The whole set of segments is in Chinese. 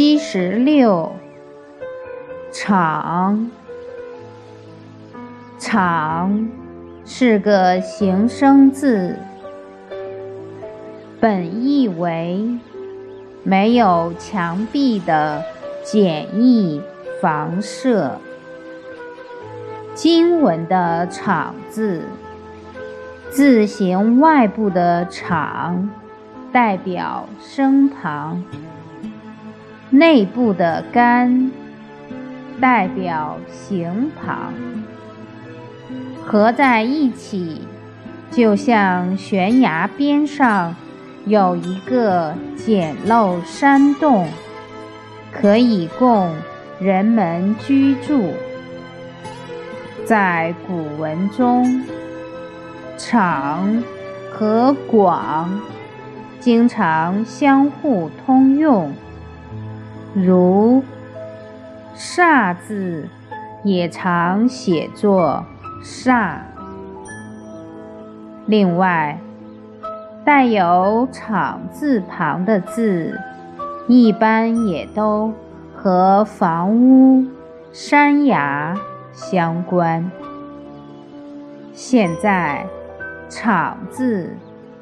七十六，厂，厂是个形声字，本意为没有墙壁的简易房舍。经文的“厂”字，字形外部的“厂”代表身旁，内部的“干”代表形旁，合在一起，就像悬崖边上有一个简陋山洞，可以供人们居住。在古文中，“长”和“广”经常相互通用，如“煞”字也常写作“煞”。另外，带有“厂”字旁的字，一般也都和房屋、山崖。相关。现在，“厂”字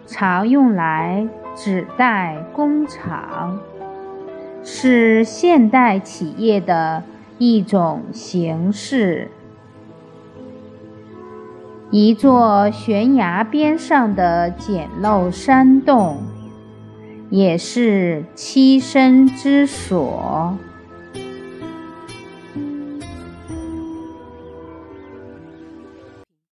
常用来指代工厂，是现代企业的一种形式。一座悬崖边上的简陋山洞，也是栖身之所。